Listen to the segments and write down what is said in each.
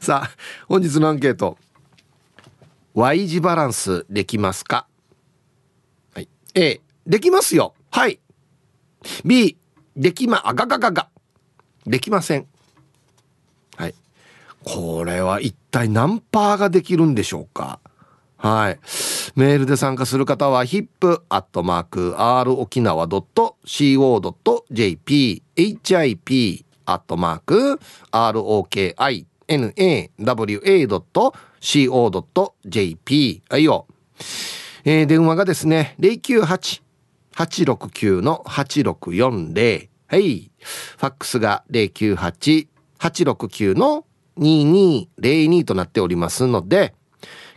さあ本日のアンケート。Y 字バランスできますか？はい。A できますよ。はい。B できまあがががが。できません。はい。これは一体何パーができるんでしょうか？はい。メールで参加する方は hip.rokinawa.co.jp.hip.roki. nawa.co.jp はいよ。えー、電話がですね、098-869-8640。はい。ファックスが098-869-2202となっておりますので、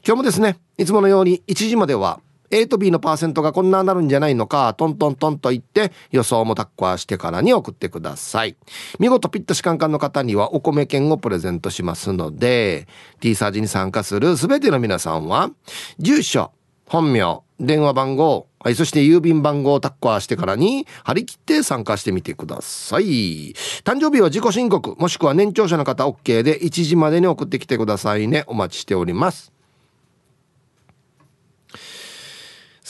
今日もですね、いつものように1時までは A と B のパーセントがこんななるんじゃないのか、トントントンと言って予想もタッコアしてからに送ってください。見事ピットシカンカンの方にはお米券をプレゼントしますので、T サージに参加するすべての皆さんは、住所、本名、電話番号、はい、そして郵便番号をタッコアしてからに張り切って参加してみてください。誕生日は自己申告、もしくは年長者の方 OK で1時までに送ってきてくださいね。お待ちしております。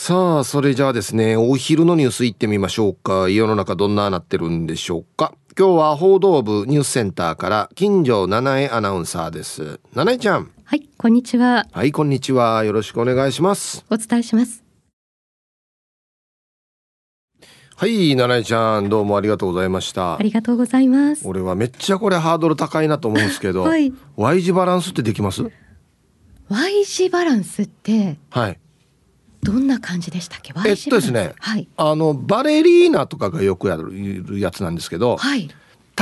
さあそれじゃあですねお昼のニュース行ってみましょうか。世の中どんななってるんでしょうか。今日は報道部ニュースセンターから金城七重アナウンサーです。七重ちゃん。はいこんにちは。はいこんにちは。よろしくお願いします。お伝えします。はい七重ちゃん。どうもありがとうございました。ありがとうございます。俺はめっちゃこれハードル高いなと思うんですけど、はい、Y 字バランスってできます？Y 字バランスってはいどんな感じでしたっけ？えっとですね、はい、あのバレリーナとかがよくやるやつなんですけど、はい、立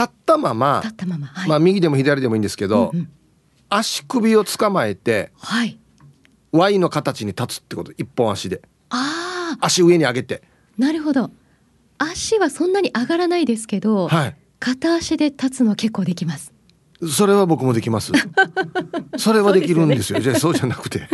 ったまま立ったまま、はい、まあ右でも左でもいいんですけど、うんうん、足首を捕まえて、はい、Y の形に立つってこと一本足で。あ足上に上げて。なるほど。足はそんなに上がらないですけど、はい、片足で立つの結構できますそれは僕もできます。それはできるんですよ。すね、じゃあそうじゃなくて。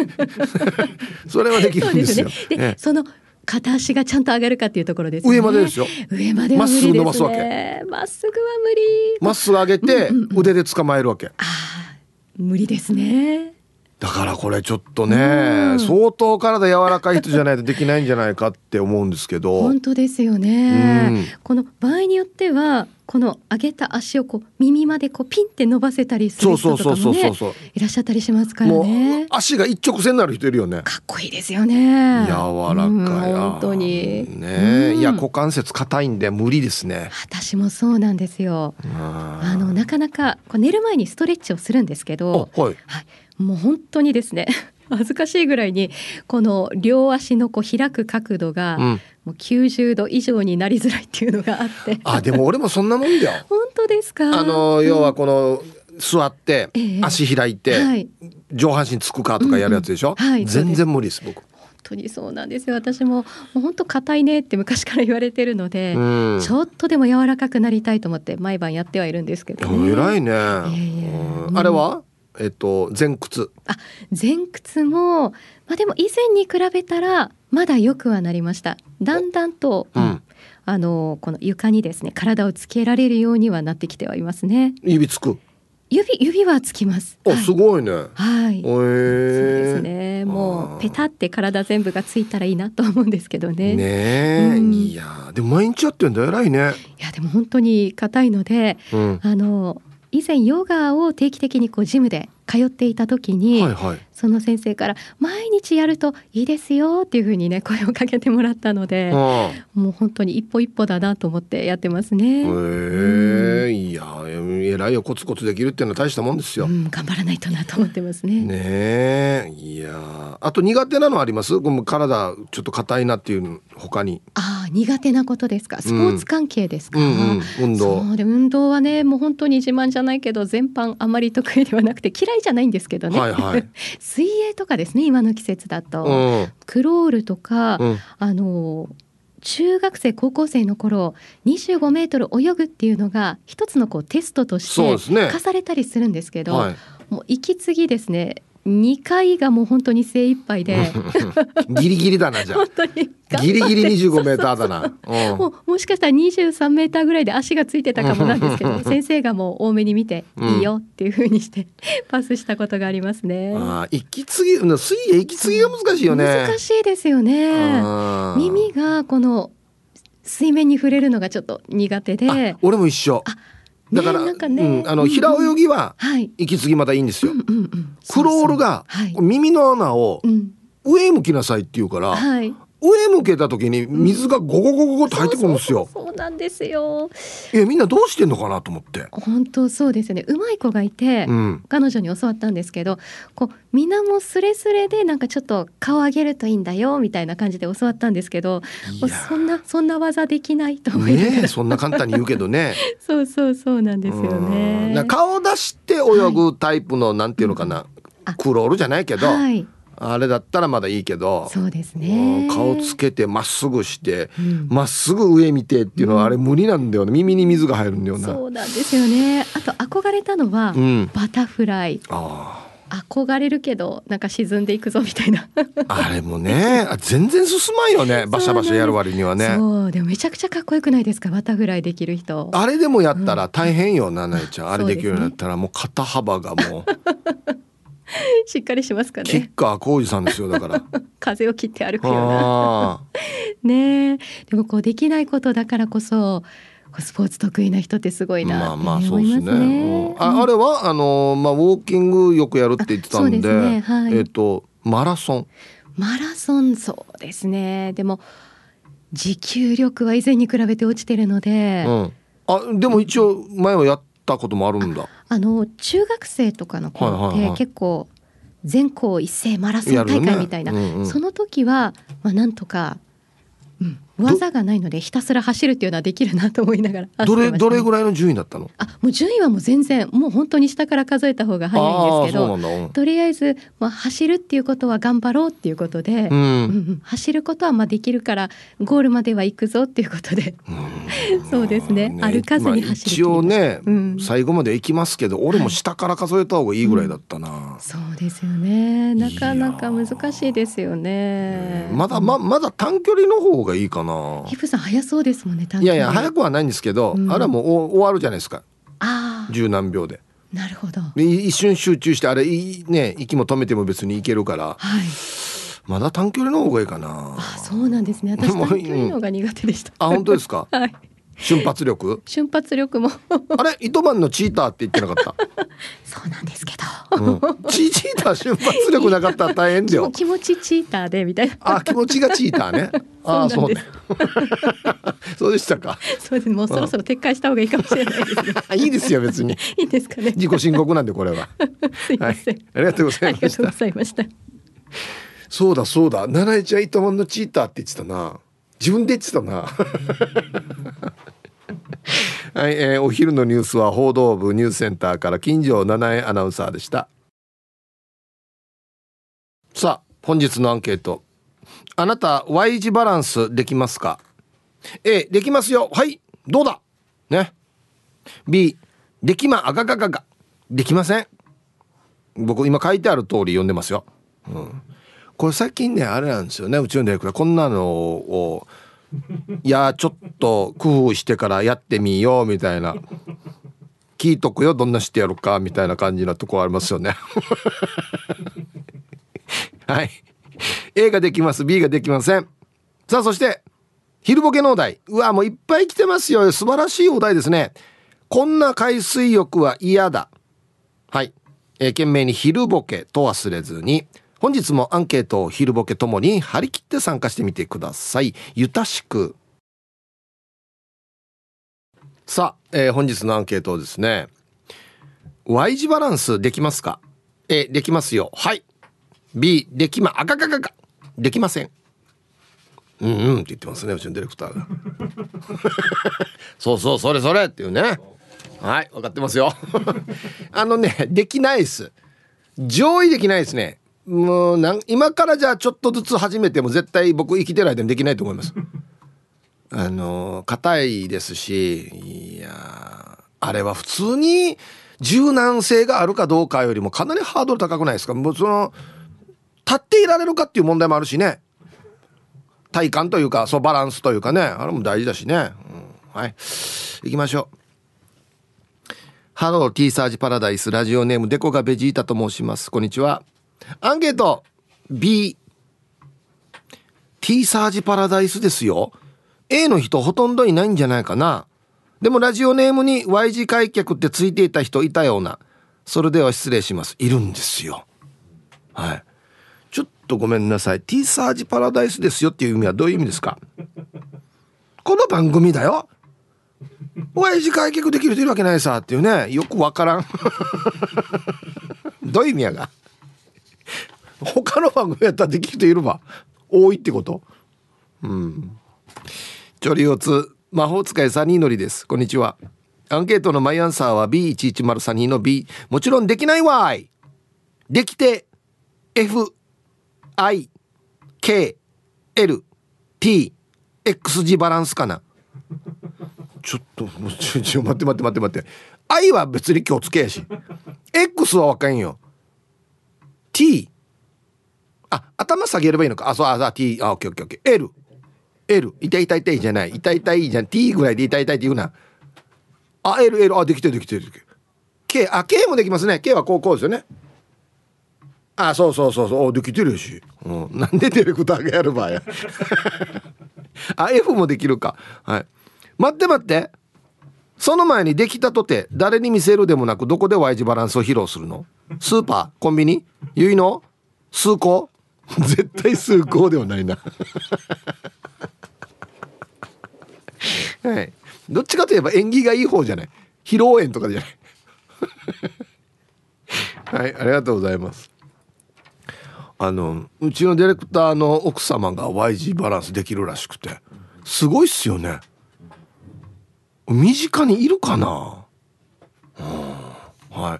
それはできるんですよ。で、ね、その片足がちゃんと上がるかっていうところです、ね、上までですよ。上までまっすぐ伸ばすわけ。まっすぐは無理。まっすぐ上げて、腕で捕まえるわけ。ああ、無理ですね。だからこれちょっとね、相当体柔らかい人じゃないとできないんじゃないかって思うんですけど。本当ですよね、この場合によってはこの上げた足をこう耳までこうピンって伸ばせたりする人とかもねいらっしゃったりしますからね。足が一直線になる人いるよね。かっこいいですよね。柔らかい、本当に。ね、いや股関節硬いんで無理ですね。私もそうなんですよ。あのなかなかこう寝る前にストレッチをするんですけどはい、はいもう本当にですね 恥ずかしいぐらいにこの両足のこう開く角度が、もう90度以上になりづらいっていうのがあって、あでも俺もそんなもんだよ。本当ですか？あの要はこの、座って足開いて、上半身つくかとかやるやつでしょ、うんうん。はい、全然無理です僕。本当にそうなんですよ。私ももう本当硬いねって昔から言われてるので、うん、ちょっとでも柔らかくなりたいと思って毎晩やってはいるんですけど、ね、偉いね、えー、あれは？えっと前屈。あ前屈もまあでも以前に比べたらまだ良くはなりました。だんだんと、うん、あのこの床にですね体をつけられるようにはなってきてはいますね。指つく。指指はつきます。あ、はい、すごいね。はい、えー、そうですね。もうペタって体全部がついたらいいなと思うんですけどね。ね、うん、いやでも毎日やってんだ偉いね。いやでも本当に硬いので、うん、あの以前ヨガを定期的にこうジムで通っていた時に、はいはい、その先生から毎日やるといいですよっていうふうにね声をかけてもらったので、もう本当に一歩一歩だなと思ってやってますね。へえ、うん、いや偉いよコツコツできるっていうのは大したもんですよ。うん、頑張らないとなと思ってますね。ねいやあと苦手なのあります？この体ちょっと硬いなっていう他に。ああ苦手なことですか？スポーツ関係ですか？うんうんうん、運動。そうで運動はねもう本当に自慢じゃないけど全般あまり得意ではなくて嫌いじゃないんですけどね。はいはい、水泳とかですね今の季節だと、うん、クロールとか、うん、あの中学生高校生の頃25メートル泳ぐっていうのが一つのこうテストとして課されたりするんですけど、ねはい、もう息継ぎですね2回がもう本当に精一杯で。ギリギリだなじゃあ。本当にギリギリ25メーターだな。ももしかしたら23メーターぐらいで足がついてたかもなんですけど先生がもう多めに見ていいよっていうふうにしてパスしたことがありますね、うん、あ息継ぎ水泳息継ぎが難しいよね。難しいですよね。耳がこの水面に触れるのがちょっと苦手で。俺も一緒だから、ねね、うん、あの平泳ぎは息継ぎまだいいんですよ。クロールが耳の穴を上向きなさいって言うから、はい、上向けた時に水がゴゴゴゴゴと入ってくるんですよ。そうなんですよ。えみんなどうしてんのかなと思って。本当そうですよね。うまい子がいて、うん、彼女に教わったんですけど、こう水面すれすれでなんかちょっと顔上げるといいんだよみたいな感じで教わったんですけど、そんなそんな技できないと思いねそんな簡単に言うけどね。そうそうそうなんですよね。顔出して泳ぐタイプの、はい、なんていうのかな、クロールじゃないけど。はいあれだったらまだいいけどそうですね。顔つけてまっすぐしてま、うん、っすぐ上見てっていうのはあれ無理なんだよね、耳に水が入るんだよな。そうなんですよね。あと憧れたのは、うん、バタフライ。あ憧れるけどなんか沈んでいくぞみたいな。あれもね全然進まんよね バシャバシャやる割にはね。そうでもめちゃくちゃかっこよくないですか？バタフライできる人。あれでもやったら大変よ、うん、ななえちゃん。あれできるようになったらもう肩幅がもう しっかりしますかね。キッカー浩二さんですよだから。風を切って歩くような。ねでもこうできないことだからこそ。スポーツ得意な人ってすごいな、まあまあそうですね。ねうん、ああれはあのまあウォーキングよくやるって言ってたんで、でねはい、えっ、ー、とマラソン。マラソンそうですね。でも持久力は以前に比べて落ちてるので。うん、あでも一応前はやったこともあるんだ。あの中学生とかの子って結構全校一斉マラソン大会みたいな、ね。うんうん、その時はまあなんとか、うん、技がないのでひたすら走るっていうのはできるなと思いながら、どれどれぐらいの順位だったの？あもう順位はもう全然もう本当に下から数えた方が早いんですけど、うん、とりあえず、まあ、走るっていうことは頑張ろうっていうことで、うん、うん、走ることはまあできるからゴールまでは行くぞっていうことで、そうですね、ね、歩かずに走る、まあ、一応ね、うん、最後まで行きますけど俺も下から数えた方がいいぐらいだったな、はい、そうですよね。なかなか難しいですよね。まだままだ短距離の方がいいかななヒプさん早そうですもんねいやいや早くはないんですけど、うん、あれはもう終わるじゃないですか。十何秒で。なるほど。一瞬集中してあれね息も止めても別にいけるから、はい、まだ短距離の方がいいかな。あそうなんですね。私短距離の方が苦手でした、あ本当ですか？はい瞬発力？瞬発力も。あれ？糸満のチーターって言ってなかった？そうなんですけど、うん、チーチーター瞬発力なかったら大変だよ。気持ちチーターでみたいな。あ気持ちがチーターね。あそうね。そうでしたか。そうです。もうそろそろ撤回した方がいいかもしれないですね。いいですよ別に。いいですかね。自己申告なんでこれは。すいません、はい、ありがとうございました。そうだそうだ。七重ちゃん糸満のチーターって言ってたな自分で言ってたな。はい、えー、お昼のニュースは報道部ニュースセンターから金城七重アナウンサーでした。さあ本日のアンケート。あなた Y 字バランスできますか？A できますよ。はいどうだ？ね。B できまあがががが。できません。僕今書いてある通り読んでますよ、うん、これ最近ねあれなんですよねうちのディレクターこんなのをいやちょっと工夫してからやってみようみたいな。聞いとくよどんなしてやるかみたいな感じなとこありますよね。はい。A ができます B ができません。さあそして昼ボケのお題。うわもういっぱい来てますよ。素晴らしいお題ですね。こんな海水浴は嫌だ。はい、えー、懸命に昼ボケと忘れずに。本日もアンケートを昼ボケともに張り切って参加してみてください。ゆたしく。さあ、えー、本日のアンケートですね。Y 字バランスできますか？A できますよ。はい。B できまあかかかか。できません。うんうん。って言ってますねうちのディレクターが。そうそうそれそれっていうね。はい分かってますよ。あのねできないです。上位できないですねもうなん今からじゃあちょっとずつ始めても絶対僕生きてる間にできないと思います。あの硬いですしいやあれは普通に柔軟性があるかどうかよりもかなりハードル高くないですか？もうその立っていられるかっていう問題もあるしね。体感というかそうバランスというかね。あれも大事だしね、うん、はい。行きましょう。ハロー T サージパラダイスラジオネームデコがベジータと申します。こんにちはアンケート。B T サージパラダイスですよ。A の人ほとんどいないんじゃないかな。でもラジオネームに Y 字開脚ってついていた人いたような。それでは失礼します。いるんですよ。はい。ちょっとごめんなさい。T サージパラダイスですよっていう意味はどういう意味ですか？この番組だよ。Y 字開脚できる人いるわけないさっていうね。よくわからん。どういう意味やが？他の番組やったらできる人いるわ。多いってこと？うん。チョリオツ魔法使いサニーノリです。こんにちは。アンケートのマイアンサーは B1103 の B もちろんできないわい。できて F I K L T X 字バランスかな。ちょっとちょちょ待って待って待って待って。I は別に今日つけやし。X はわかんよ。T あ頭下げればいいのか。あそうあ T あオッケーオッケーオッケー。L L 痛い痛い痛いじゃない。痛い痛いじゃん。T ぐらいで痛い痛いって言うな。あ L L あできてるできてるできてる。K あ K もできますね。K はこうこうですよね。あそうそうそうそう。できてるし、うん、なんでディレクターがやる場合や。あ F もできるか。はい。待って待って。その前にできたとて誰に見せるでもなくどこで Y 字バランスを披露するの？スーパー？コンビニ？結の数個 絶対数個ではないな。はい。どっちかといえば縁起がいい方じゃない。披露宴とかじゃない。はいありがとうございます。あのうちのディレクターの奥様が Y 字バランスできるらしくて。すごいっすよね。身近にいるかな、うん、はい。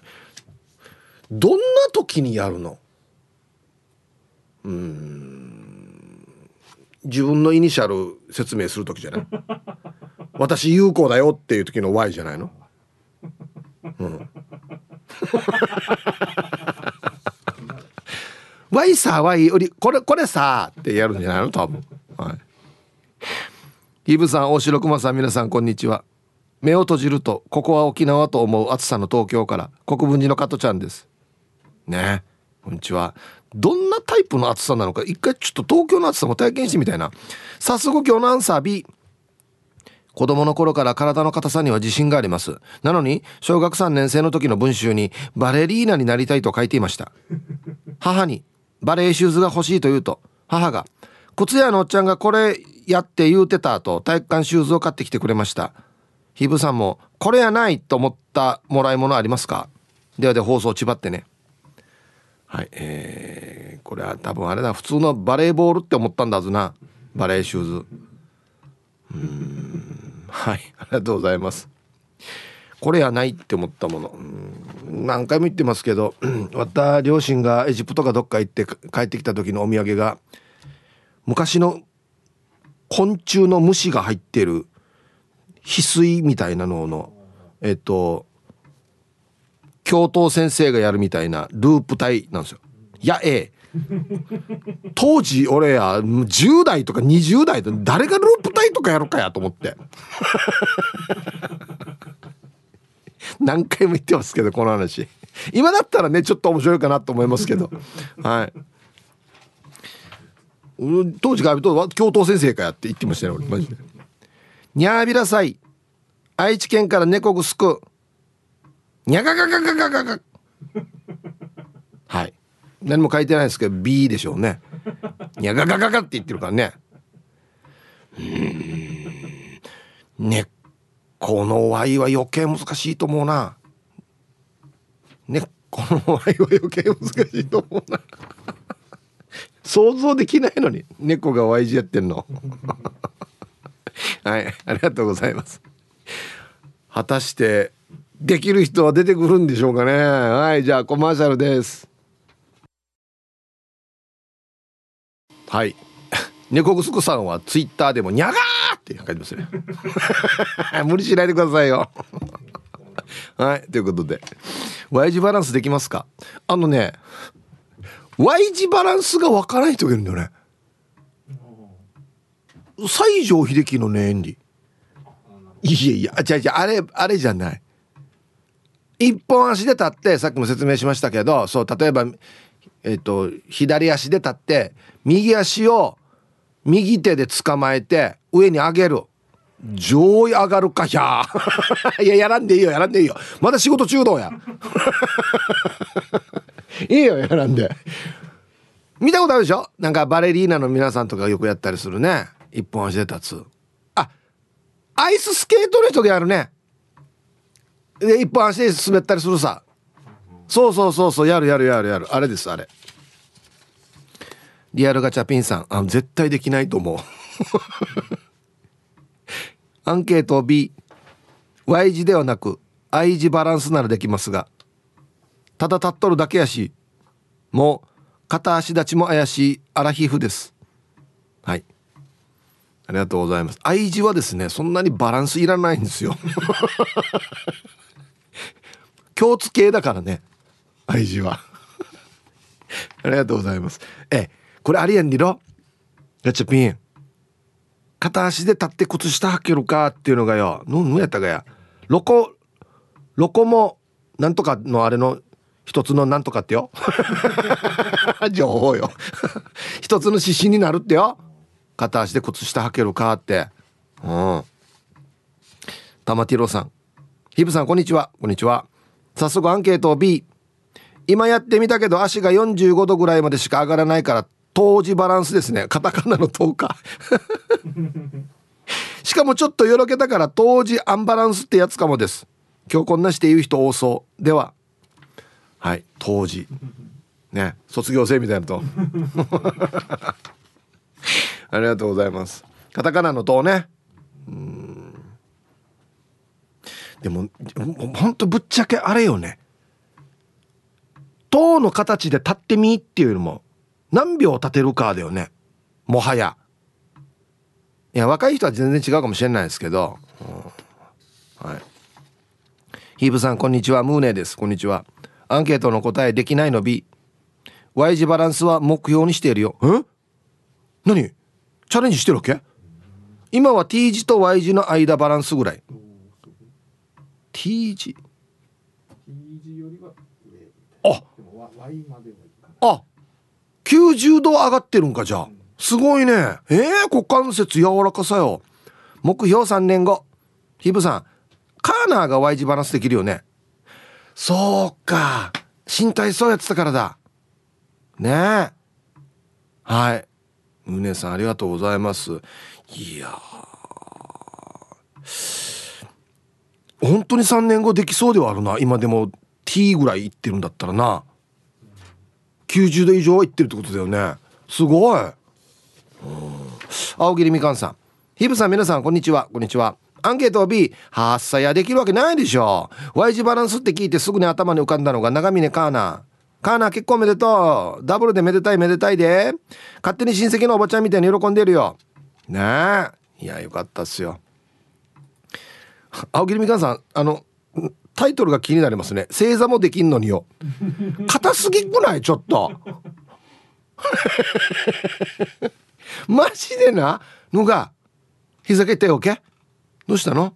どんな時にやるの？うん。自分のイニシャル説明する時じゃない？私有効だよっていう時の Y じゃないの？うん。Y さ Y よりこれこれさってやるんじゃないの？多分。はい。イブさん大城熊さん皆さんこんにちは。目を閉じるとここは沖縄と思う暑さの東京から国分寺の加トちゃんです。ね。こんにちは。どんなタイプの暑さなのか一回ちょっと東京の暑さも体験してみたいな。早速今日のアンサー B 子供の頃から体の硬さには自信があります。なのに小学3年生の時の文集にバレリーナになりたいと書いていました。母にバレーシューズが欲しいと言うと母が靴屋のおっちゃんがこれやって言うてたと体育館シューズを買ってきてくれました。ひぶさんもこれやないと思ったもらい物ありますか？ではで放送ちばってね。はいえー、これは多分あれだ普通のバレーボールって思ったんだずな。バレーシューズ。うんはいありがとうございます。これやないって思ったもの。何回も言ってますけど私両親がエジプトかどっか行って帰ってきた時のお土産が昔の昆虫の虫が入ってる翡翠みたいなののえっと教頭先生がやるみたいなループ体なんですよ。やえ。当時俺や10代とか20代で誰がループ体とかやるかやと思って。何回も言ってますけどこの話。今だったらねちょっと面白いかなと思いますけど。はい。当時からと教頭先生かやって言ってましたよ俺。マジで。にゃーびらさい愛知県から猫ぐすくにゃがががががががはい。何も書いてないですけど B でしょうね。にゃががががって言ってるからね。うん。ねこの Y は余計難しいと思うな。ねこの Y は余計難しいと思うな。想像できないのに猫が Y 字やってんの。はい。ありがとうございます。果たしてできる人は出てくるんでしょうかね。はいじゃあコマーシャルです。はい。猫ぐすくさんはツイッターでも「にゃがー!」って書いてますね。無理しないでくださいよ。はいということで。Y 字バランスできますか？あのね Y 字バランスがわからない人がいるんだよね。西城秀樹のね演技。いやいや違う違うあれあれじゃない。一本足で立ってさっきも説明しましたけどそう例えばえっ、と左足で立って右足を右手で捕まえて上に上げる。上位上がるかひゃー。いややらんでいいよやらんでいいよ。まだ仕事中道や。いいよやらんで。見たことあるでしょ？なんかバレリーナの皆さんとかよくやったりするね。一本足で立つ。あアイススケートの人がやるね。で一本足で滑ったりするさ。そうそうそうそう。やるやるやるやる。あれですあれ。リアルガチャピンさん。あ絶対できないと思う。アンケート B Y 字ではなく I 字バランスならできますが。ただ立っとるだけやし。もう片足立ちも怪しい。アラヒフです。はい。ありがとうございます。I 字はですねそんなにバランスいらないんですよ。共通系だからね。I 字は。ありがとうございます。えこれありやんりろ。ガチャピン。片足で立って靴下履けるかっていうのがよ。何やったかや。ロコロコもなんとかのあれの一つのなんとかってよ。情報よ。一つの指針になるってよ。片足で靴下履けるかって。うん。玉ティロさん。ヒブさんこんにちは。こんにちは早速アンケートを。B 今やってみたけど足が45度ぐらいまでしか上がらないから当時バランスですね。カタカナの10日 しかもちょっとよろけたから当時アンバランスってやつかもです。今日こんなして言う人多そう。では。はい当時ね卒業生みたいなと。ありがとうございます。カタカナの塔ね。うん。でもほんとぶっちゃけあれよね。塔の形で立ってみっていうのも何秒立てるかだよね。もはや。いや若い人は全然違うかもしれないですけど、うん、はい。ヒーブさんこんにちは。ムーネです。こんにちは。アンケートの答えできないの B Y 字バランスは目標にしているよ。え？何？チャレンジしてるわけ？今は T 字と Y 字の間バランスぐらい。T 字あ。あ。90度上がってるんかじゃあ。すごいね。えー、股関節柔らかさよ。目標3年後。ヒブさん。カーナーが Y 字バランスできるよね。そうか。身体操やってたからだ。ね。えはい。宗さんありがとうございます。いや本当に3年後できそうではあるな。今でも T ぐらいいってるんだったらな。90度以上はいってるってことだよね。すごい。青桐みかんさん。ヒブさん皆さんこんにちは。こんにちは。アンケートを B 発作やできるわけないでしょ。Y 字バランスって聞いてすぐに頭に浮かんだのが長峰カーナカーナ結婚おめでとう。ダブルでめでたいめでたいで。勝手に親戚のおばちゃんみたいに喜んでるよ。ねえ。いやよかったっすよ。青桐みかんさんあのタイトルが気になりますね。正座もできんのによ。硬すぎくない？ちょっと。マジでな？のが膝蹴っておけどうしたの？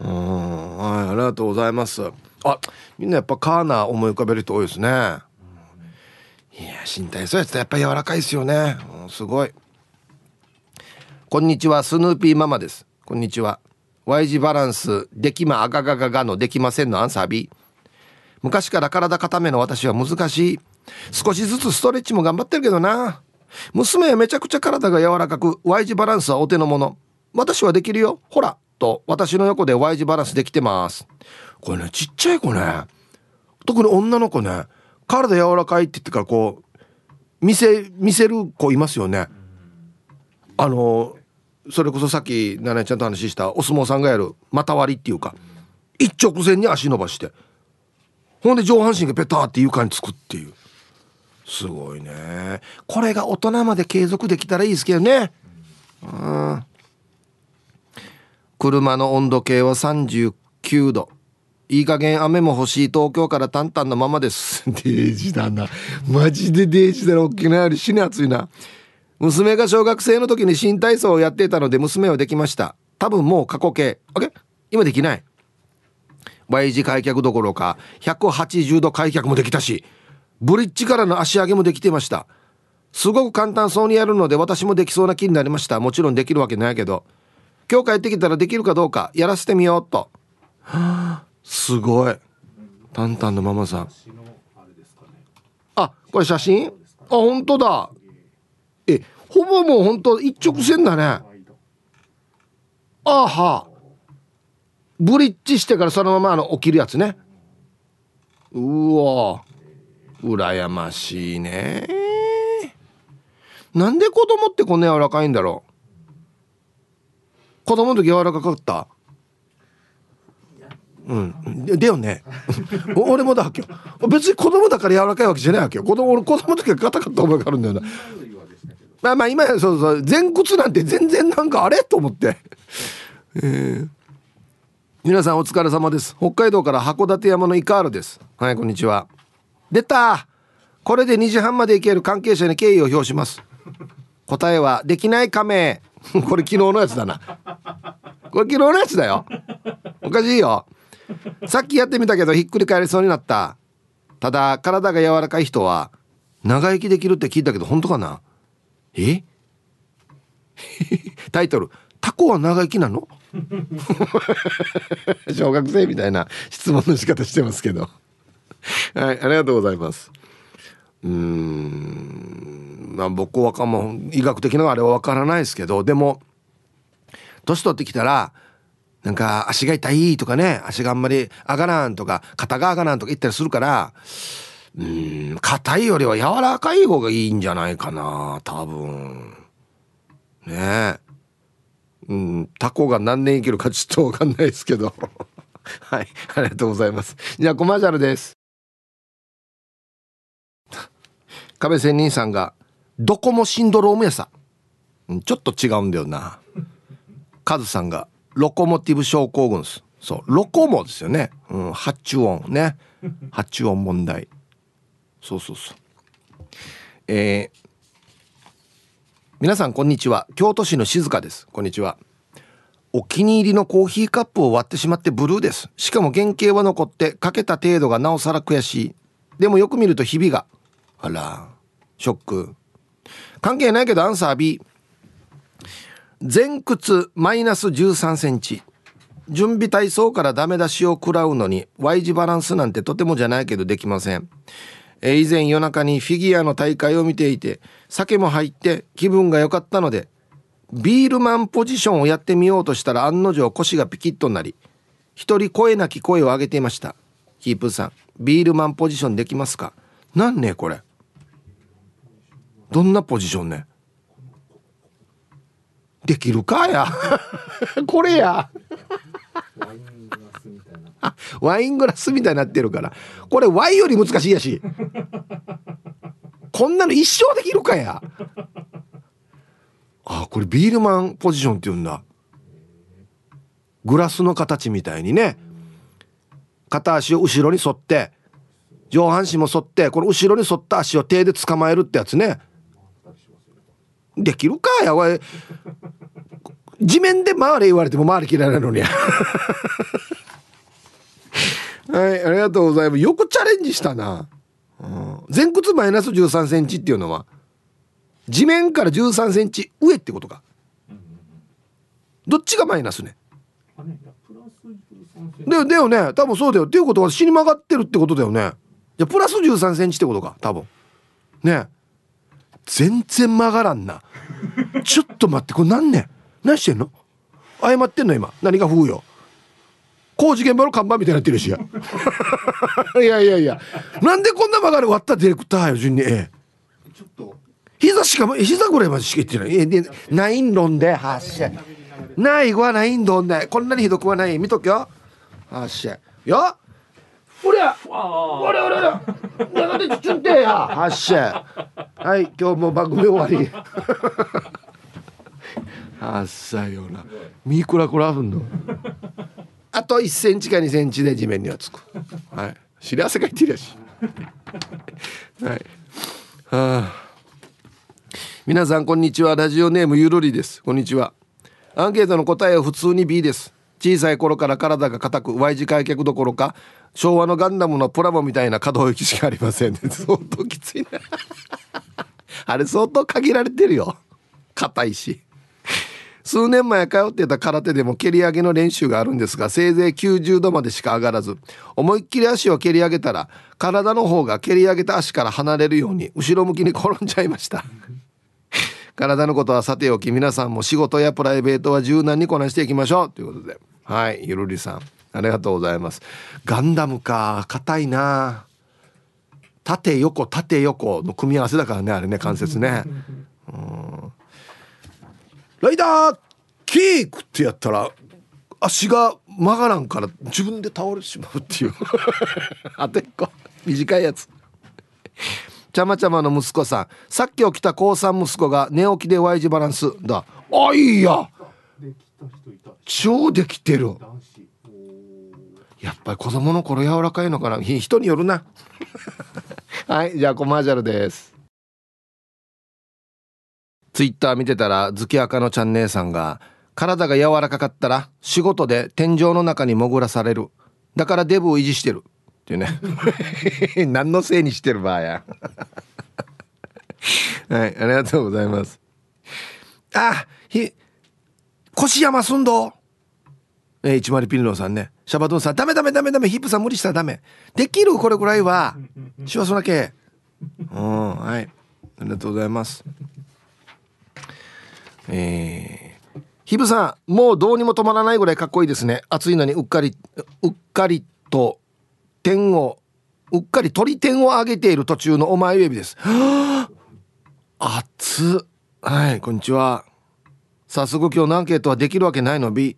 うんはいありがとうございます。あみんなやっぱカーナー思い浮かべる人多いですね。いや身体操やつやっぱ柔らかいですよね、すごい。こんにちはスヌーピーママです。こんにちは。Y 字バランスできまあががががのできませんのアンサー。B 昔から体固めの私は難しい。少しずつストレッチも頑張ってるけどな。娘はめちゃくちゃ体が柔らかく Y 字バランスはお手の物私はできるよ。ほら。と私の横で Y 字バランスできてます。これねちっちゃい子ね。特に女の子ね。体柔らかいって言ってからこう見せ見せる子いますよね。あのそれこそさっき奈々ちゃんと話したお相撲さんがやる股割りっていうか一直線に足伸ばしてほんで上半身がペターって床につくっていう。すごいね。これが大人まで継続できたらいいですけどね。うん。車の温度計は39度。いい加減雨も欲しい東京からタンタンのままです。デージだな。マジでデージだな。大きなより死に暑いな。娘が小学生の時に新体操をやっていたので娘はできました。多分もう過去形。あれ今できない。Y 字開脚どころか180度開脚もできたしブリッジからの足上げもできてました。すごく簡単そうにやるので私もできそうな気になりました。もちろんできるわけないけど。今日帰ってきたらできるかどうかやらせてみようと。はあすごい。タンタンのママさん。あこれ写真？あ本当だ。えほぼもう本当一直線だね。あは。ブリッジしてからそのままあの起きるやつね。うわ。羨ましいね。なんで子供ってこんな柔らかいんだろう。子供の時柔らかかった？うん。でよね。俺もだわけよ別に子供だから柔らかいわけじゃないわけよ。子供俺子供の時は硬かった覚えがあるんだよな。まあまあ今そうそう前屈なんて全然なんかあれと思って。えー、皆さんお疲れ様です。北海道から函館山のイカールです。はいこんにちは。出た。これで2時半まで行ける関係者に敬意を表します。答えはできない亀。これ昨日のやつだな。これ昨日のやつだよ。おかしいよ。さっきやってみたけどひっくり返りそうになった。ただ体が柔らかい人は長生きできるって聞いたけど本当かな？え？タイトル「タコは長生きなの? 」小学生みたいな質問の仕方してますけど。はいありがとうございます。うんまあ僕はかも医学的なあれは分からないですけどでも年取ってきたらなんか足が痛いとかね足があんまり上がらんとか肩が上がらんとか言ったりするからうん硬いよりは柔らかい方がいいんじゃないかな多分。ねえ。うんタコが何年生きるかちょっと分かんないですけど。はいありがとうございます。じゃあコマーシャルです。壁仙人さんがどこもシンドロームやさちょっと違うんだよな。カズさんがロコモティブ症候群です。そうロコモですよね、うん、発注音。ね。発注音問題。そうそうそう。えー、皆さんこんにちは。京都市の静香です。こんにちは。お気に入りのコーヒーカップを割ってしまってブルーです。しかも原型は残ってかけた程度がなおさら悔しい。でもよく見るとひびが。あらショック。関係ないけどアンサー B 前屈マイナス13センチ。準備体操からダメ出しを食らうのに Y 字バランスなんてとてもじゃないけどできません。え以前夜中にフィギュアの大会を見ていて酒も入って気分が良かったのでビールマンポジションをやってみようとしたら案の定腰がピキッとなり一人声なき声を上げていました。キープさんビールマンポジションできますか？なんねこれ。どんなポジションね？できるかや？これや。ワイングラスみたいになってるから。これワインより難しいやし。こんなの一生できるかや。あこれビールマンポジションって言うんだ。グラスの形みたいにね。片足を後ろに沿って上半身も沿ってこの後ろに沿った足を手で捕まえるってやつね。できるかや。おい地面で回れ言われても回りきらないのに。はいありがとうございます。よくチャレンジしたな、うん、前屈マイナス1 3センチっていうのは地面から1 3センチ上ってことか。どっちがマイナスね？だよだよね。多分そうだよ。っていうことは死に曲がってるってことだよね。じゃプラス1 3センチってことか多分。ね。全然曲がらんな。ちょっと待ってこれ何ね何してんの？謝ってんの今？何が風よ工事現場の看板みたいになってるしや。いやいやいや。なんでこんな曲がる割ったディレクターよ順に？ええ。ちょっと。膝しかも膝ぐらいまでしか言ってない。えでナインロンで発射ないはナインロンで。こんなにひどくはない。見とけよ。発射よ。おりゃおりゃおりゃおりゃちゅんてや。発射はい今日も番組終わり。あっさよな。ミクラクラフンのあと1センチか2センチで地面にはつく。はい。尻汗かいてるやし。はい。はあ。皆さんこんにちは。ラジオネームゆるりです。こんにちは。アンケートの答えは普通に B です。小さい頃から体が硬く Y 字開脚どころか昭和のガンダムのプラモみたいな可動域しかありません。相当きついな。あれ相当限られてるよ。硬いし。数年前通ってた空手でも蹴り上げの練習があるんですがせいぜい90度までしか上がらず思いっきり足を蹴り上げたら体の方が蹴り上げた足から離れるように後ろ向きに転んじゃいました。体のことはさておき皆さんも仕事やプライベートは柔軟にこなしていきましょう。ということで。はい。ゆるりさんありがとうございます。ガンダムか。硬いな。縦横縦横の組み合わせだからねあれね関節ね。うん。ライダーキークってやったら足が曲がらんから自分で倒れてしまうっていう。あと一個。短いやつ。ちゃまちゃまの息子さん。さっき起きた高3息子が寝起きで Y 字バランス。だ。あいいや。超できてる。やっぱり子供の頃柔らかいのかな。人によるな。はいじゃあコマーシャルですツイッター見てたら月赤のちゃん姉さんが体が柔らかかったら仕事で天井の中に潜らされる。だからデブを維持してる。っていうね。何のせいにしてる場合や。はいありがとうございます。あひ腰山すんどえー、一丸ピルノさんね。シャバドンさんダメダメダメダメ。ヒップさん無理したらダメ。できるこれぐらいはしわそだけ。うんはい。ありがとうございます。えー、ヒブさんもうどうにも止まらないぐらいかっこいいですね。暑いのにうっかりうっかりと点をうっかり鳥点を上げている途中のお前指です。熱はいこんにちは。早速今日のアンケートはできるわけないの B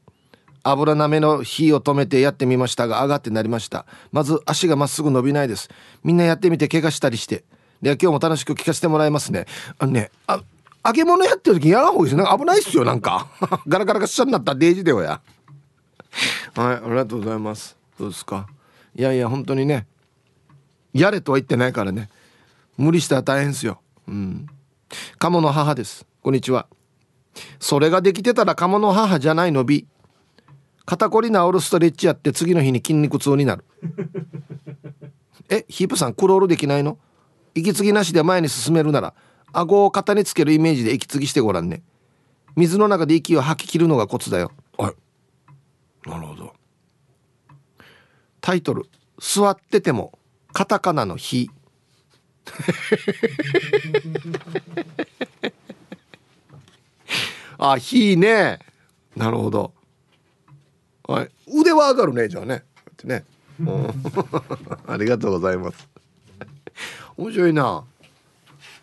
油なめの火を止めてやってみましたが上がってなりました。まず足がまっすぐ伸びないです。みんなやってみて怪我したりして。では今日も楽しく聞かせてもらいますね。あのねあ揚げ物やってる時やらんほうがいいですよ危ないっすよなんか。ガラガラガッシャになったデージでよや。はいありがとうございます。どうですか？いやいや本当にねやれとは言ってないからね。無理したら大変ですよ。うん。鴨の母です。こんにちは。それができてたら鴨の母じゃないのび肩こり治るストレッチやって次の日に筋肉痛になる。えヒープさんクロールできないの？息継ぎなしで前に進めるなら顎を肩につけるイメージで息継ぎしてごらんね。水の中で息を吐き切るのがコツだよ。はい。なるほど。タイトル「座っててもカタカナの日」あ火ね。なるほど。はい。腕は上がるねじゃあね。ってね、うん、ありがとうございます。面白いな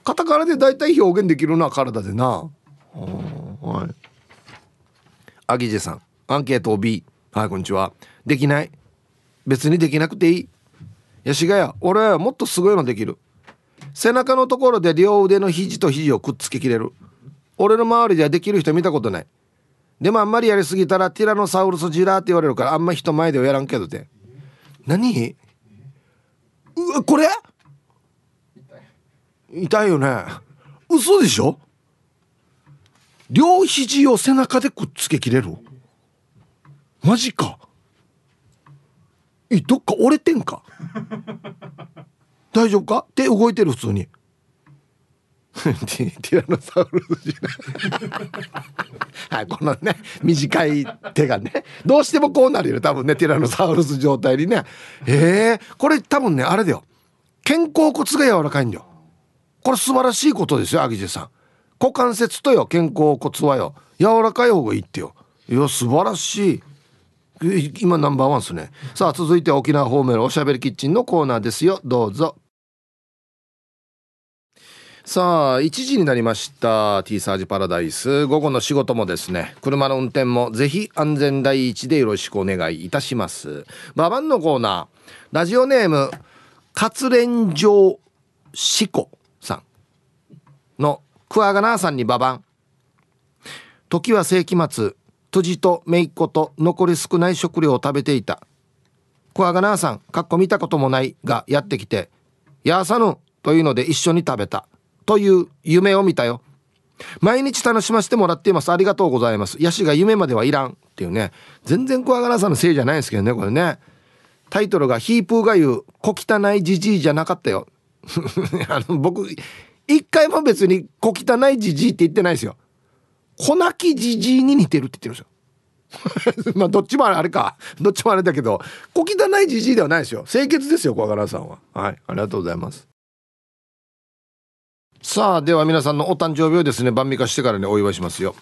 カタカナで大体表現できるな体でな。はい。アギジェさん。アンケート B はいこんにちは。できない？別にできなくていい。やしがや俺はもっとすごいのできる。背中のところで両腕の肘と肘をくっつけきれる。俺の周りではできる人見たことない。でもあんまりやりすぎたらティラノサウルスジラーって言われるからあんま人前ではやらんけどて。何？うわこれ？痛いよね。嘘でしょ？両肘を背中でくっつけきれる？マジか。えどっか折れてんか？大丈夫か？手動いてる普通に。ティラノサウルスじゃ はいこのね短い手がねどうしてもこうなるよ多分ねティラノサウルス状態にね。えー、これ多分ねあれだよ。肩甲骨が柔らかいんだよ。これ素晴らしいことですよアギジェさん。股関節とよ肩甲骨はよ。柔らかい方がいいってよ。いや素晴らしい。今ナンバーワンですね。さあ続いて沖縄方面のおしゃべりキッチンのコーナーですよ。どうぞ。さあ1時になりました T サージパラダイス。午後の仕事もですね車の運転もぜひ安全第一でよろしくお願いいたします。ババンのコーナー。ラジオネーム活連城志子さんのクワガナーさんにババン。時は世紀末辻と姪っ子と残り少ない食料を食べていた。小アガナーさんかっこ見たこともないがやってきて「やーさぬ」というので一緒に食べた。という夢を見たよ。毎日楽しませてもらっています。ありがとうございます。ヤシが夢まではいらん。っていうね。全然小アガナーさんのせいじゃないですけどねこれね。タイトルが「ヒープーが言う小汚いじじいじゃなかったよ」あの僕一回も別に小汚いじじいって言ってないですよ。粉きじじいに似てるって言ってるんですよ。まあどっちもあれか。どっちもあれだけど小汚いじじいではないですよ。清潔ですよ小柄さんは。はいありがとうございます。さあでは皆さんのお誕生日をですね晩味化してからねお祝いしますよ。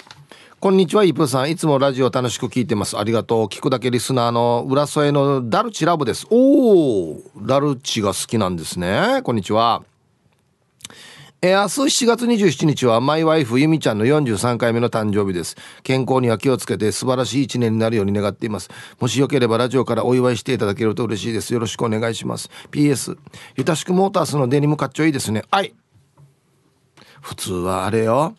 こんにちはイプさん。いつもラジオ楽しく聞いてます。ありがとう。聞くだけリスナーの浦添のダルチラブです。おおダルチが好きなんですね。こんにちは。えー、明日7月27日はマイワイフゆみちゃんの43回目の誕生日です。健康には気をつけて素晴らしい一年になるように願っています。もしよければラジオからお祝いしていただけると嬉しいです。よろしくお願いします。PS、ゆたしくモータースのデニムかっちょいいですね。はい。普通はあれよ。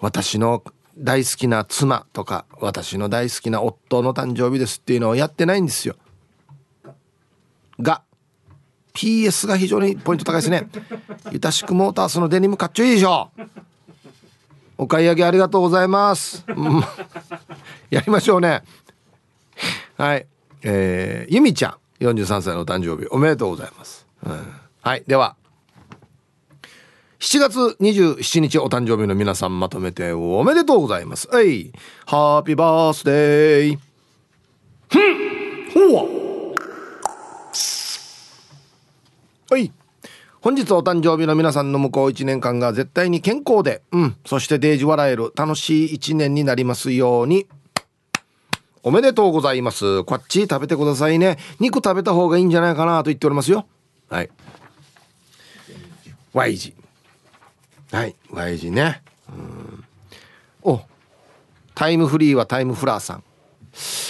私の大好きな妻とか、私の大好きな夫の誕生日ですっていうのをやってないんですよ。が、PS が非常にポイント高いですね。ゆたしくモータースのデニムかっちょいいでしょお買い上げありがとうございます。やりましょうね。はい。えー、ゆみちゃん43歳の誕生日おめでとうございます、うん、はい。では7月27日お誕生日の皆さんまとめておめでとうございます。はい。ハッピーバースデー。ふんほわはい本日お誕生日の皆さんの向こう1年間が絶対に健康で、うん、そしてデージ笑える楽しい1年になりますように。おめでとうございます。こっち食べてくださいね。肉食べた方がいいんじゃないかなと言っておりますよ。はい。Y 字。はい。Y 字ね。うん。お、タイムフリーはタイムフラーさん。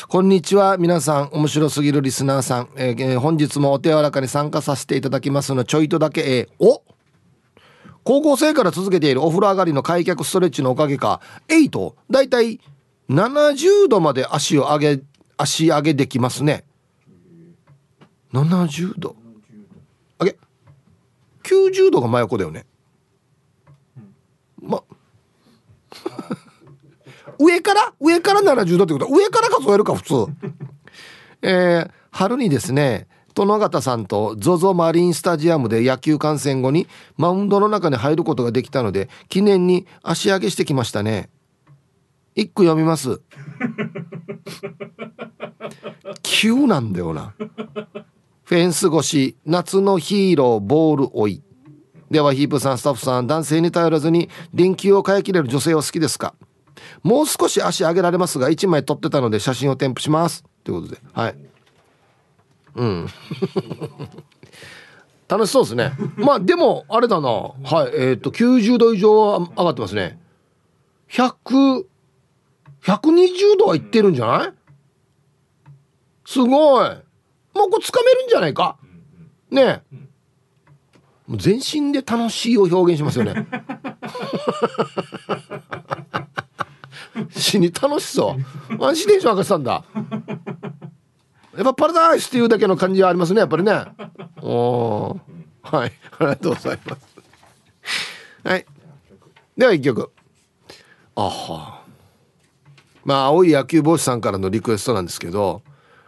こんにちは皆さん。面白すぎるリスナーさん、えー、本日もお手柔らかに参加させていただきますのちょいとだけ、えー、お高校生から続けているお風呂上がりの開脚ストレッチのおかげか。8だいたい70度まで足を上げ足上げできますね。70度。上げ90度が真横だよね。上から？上から70度ってこと？は上から数えるか普通。えー、春にですね殿方さんと ZOZO マリンスタジアムで野球観戦後にマウンドの中に入ることができたので記念に足上げしてきましたね。一句読みます。急なんだよな。フェンス越し夏のヒーローボール追い。ではヒープさんスタッフさん男性に頼らずに臨休を変えきれる女性は好きですか？もう少し足上げられますが1枚撮ってたので写真を添付します。ということで。はい。うん。楽しそうですね。まあでもあれだな。はい。えっ、ー、と90度以上は上がってますね。100 120度はいってるんじゃない？すごい。もうこれつかめるんじゃないか？ね。え全身で楽しいを表現しますよね。死に楽しそう。ワンシテンション上がってたんだ。やっぱパラダイスっていうだけの感じはありますねやっぱりね。おはい。ありがとうございます。はい。では一曲。あは。まあ青い野球帽子さんからのリクエストなんですけど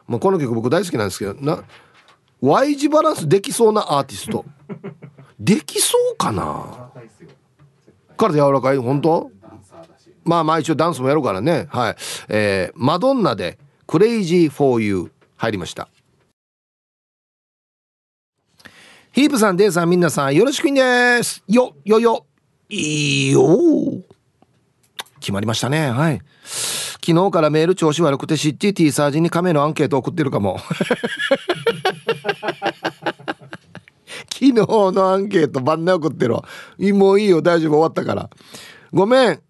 もうこの曲僕大好きなんですけどな Y 字バランスできそうなアーティスト。できそうかな？体柔らかい？本当？まあまあ一応ダンスもやるからね。はい。えー、マドンナで「クレイジー・フォー・ユー」入りました。ヒープさんデイさんみんなさんよろしくんです。よよよ。いいよ。決まりましたね。はい。昨日からメール調子悪くてシッティ T サージに亀のアンケート送ってるかも。昨日のアンケート晩年送ってるわ。もういいよ。大丈夫。終わったから。ごめん。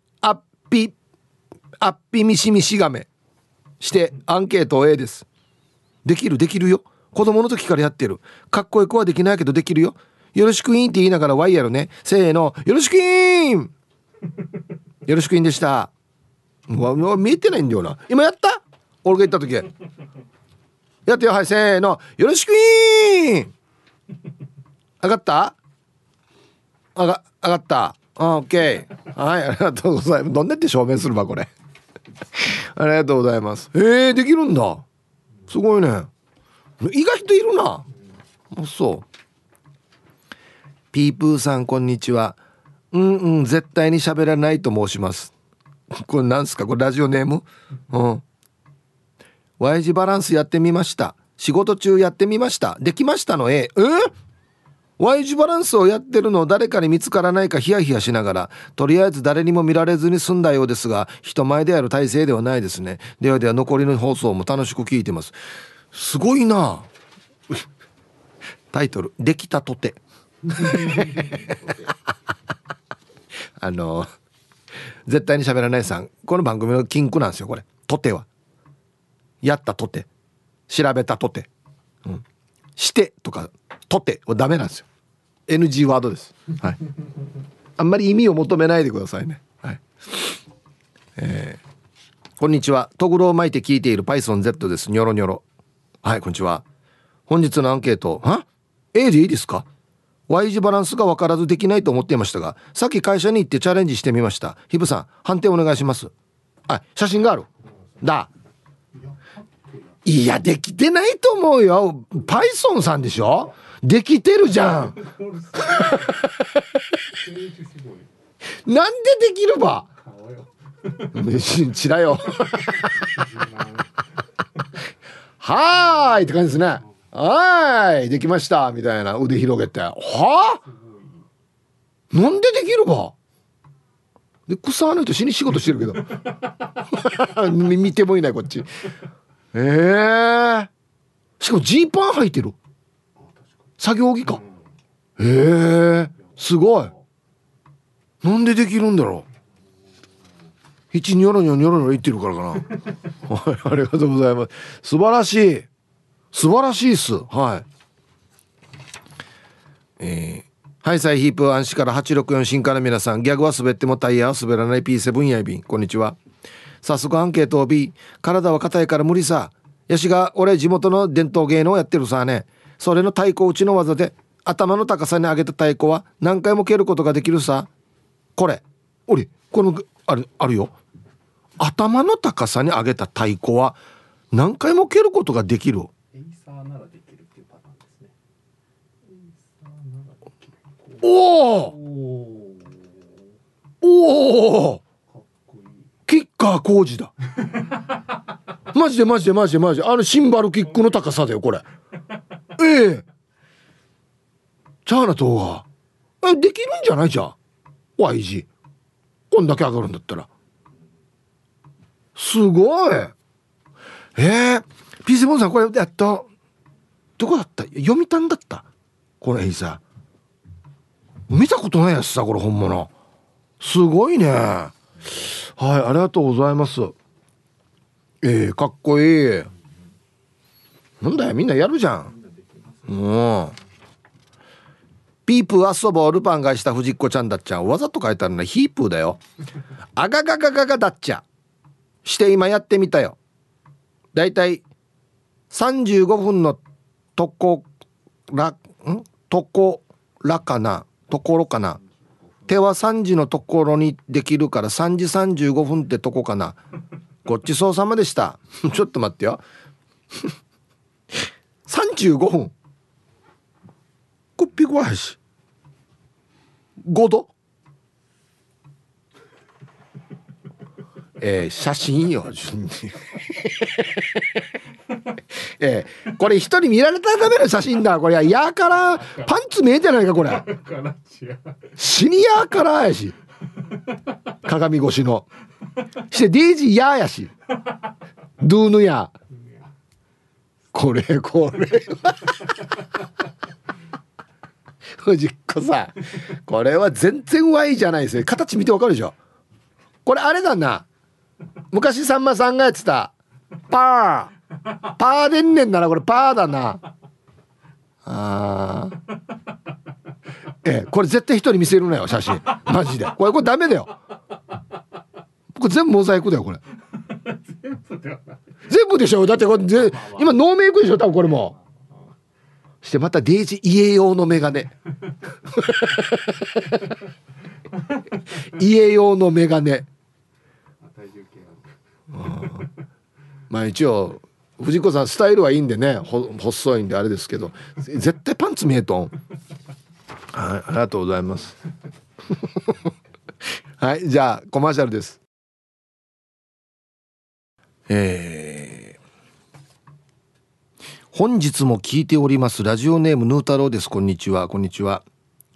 アッピアッピミシミシガメしてアンケート A です。できるできるよ。子供の時からやってる。かっこよくはできないけどできるよ。よろしくインって言いながらワイヤルね。せーの。よろしくインよろしくインでした。わ、わ見えてないんだよな。今やった？俺が行った時。やってよ。はい。せーの。よろしくー上がった？上が上がった。オッケーはいありがとうございます。どんなって証明するばこれ。ありがとうございます。えー、できるんだ。すごいね。意外といるな。あそう。ピープーさんこんにちは。うんうん絶対に喋らないと申します。これなんすか？これラジオネーム？うん。Y 字バランスやってみました。仕事中やってみました。できましたの？A え？Y 字バランスをやってるのを誰かに見つからないかヒヤヒヤしながらとりあえず誰にも見られずに済んだようですが人前でやる体制ではないですね。ではでは残りの放送も楽しく聞いてます。すごいな。タイトル「できたとて」あの絶対に喋らないさん。この番組の禁句なんですよこれ「とて」は。やったとて。調べたとて、うん、してとかとてはダメなんですよ。NG ワードです。はい。あんまり意味を求めないでくださいね。はい。えー、こんにちは。トグロを巻いて聞いている PythonZ です。ニョロニョロ。はいこんにちは。本日のアンケート。は？A でいいですか？Y 字バランスが分からずできないと思っていましたがさっき会社に行ってチャレンジしてみました。ヒブさん判定お願いします。はい。写真がある。だ。いやできてないと思うよ。パイソンさんでしょ？できてるじゃん。なんでできるば？ちらよ。はーいって感じですね。はいできました。みたいな。腕広げて。は？あなんでできるば？で草の人死に仕事してるけど。見てもいないこっち。ええー、しかもジーパン履いてる作業着か。ええ、すごい。なんでできるんだろう。一ニョロニョニョロニョロ言ってるからかな。は いありがとうございます。素晴らしい。素晴らしいっす。はい。えーハイサイヒープ暗視から864新から皆さん。ギャグは滑ってもタイヤは滑らない P7 やいびん。こんにちは。早速アンケートを B 体は硬いから無理さ。やしが俺地元の伝統芸能やってるさね。それの太鼓打ちの技で頭の高さに上げた太鼓は何回も蹴ることができるさ。これ俺このあるあるよ。頭の高さに上げた太鼓は何回も蹴ることができる。おおおおキッカー工事だ。マジでマジでマジでマジで。あのシンバルキックの高さだよこれ。ええ。チャーナ島がえできるんじゃないじゃん Y 字こんだけ上がるんだったら。すごい。えー、ピースボンさんこれやったどこだった？読みたんだった？この絵さ。見たことないやつさこれ本物。すごいね。はいありがとうございます。えー、かっこいい。なんだよみんなやるじゃん。う。んピープー遊ぼうルパンがした藤子ちゃんだっちゃん。わざと書いてあるのはヒープーだよ。あがががががだっちゃ。して今やってみたよ。だいたい35分のとこらん？とこらかな？ところかな？手は3時のところにできるから3時35分ってとこかな。ごちそうさまでした。ちょっと待ってよ。35分。こっぴこわし。5度？えー、写真よ順に。えー、これ人に見られたための写真だ。これはやからパンツ見えてないかこれ。シニアカラーやし。鏡越しの。してデイジーややし。ドゥーヌやこれこれ藤子さんこれは全然ワイじゃないですよ。形見てわかるでしょ。これあれだな昔さんまさんがやってたパー。パーでんねんならこれパーだな。あええこれ絶対人に見せるなよ写真。マジで。これこれダメだよ。これ全部モザイクだよこれ。全部でしょ？だってこれ今ノーメイクでしょ？多分これも。してまたデイジ家用のメガネ。家用のメガネまあ一応藤子さんスタイルはいいんでね細いんであれですけど絶対パンツ見えとん。はいありがとうございます。はいじゃあコマーシャルです。えー、本日も聞いておりますラジオネームヌー太郎です。こんにちはこんにちは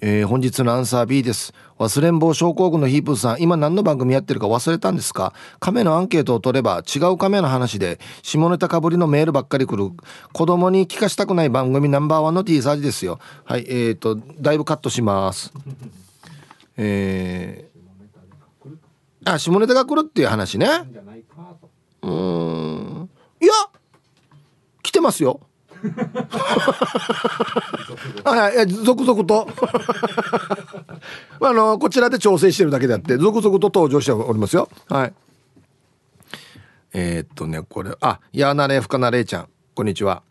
えー、本日のアンサー B です。忘れん坊症候群のヒープさん今何の番組やってるか忘れたんですか？亀のアンケートを取れば違う亀の話で下ネタかぶりのメールばっかり来る。子供に聞かしたくない番組ナンバーワンの T サージですよ。はいえーとだいぶカットします。えー、あ下ネタが来るっていう話ね。うん。いや来てますよ はい、続々と。あのこちらで調整してるだけであって続々と登場しておりますよ。はい。えー、っとねこれあやなれふかなれいちゃん。こんにちは。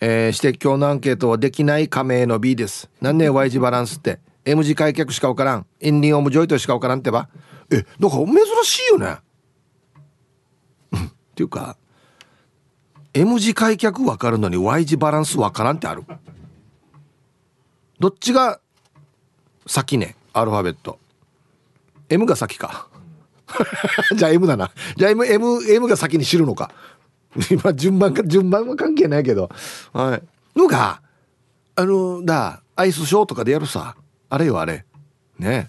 えー、指摘今日のアンケートはできない加盟の B です。何ね Y 字バランスって M 字開脚しか分からん。インディンオムジョイトしか分からんってば。えだから珍しいよね。っていうか M 字開脚分かるのに Y 字バランス分からんってある。どっちが先ねアルファベット。M が先か。じゃあ M だな。じゃあ M, M, M が先に知るのか。今順番か順番は関係ないけど。はい。のがあのだアイスショーとかでやるさ。あれよあれ。ね。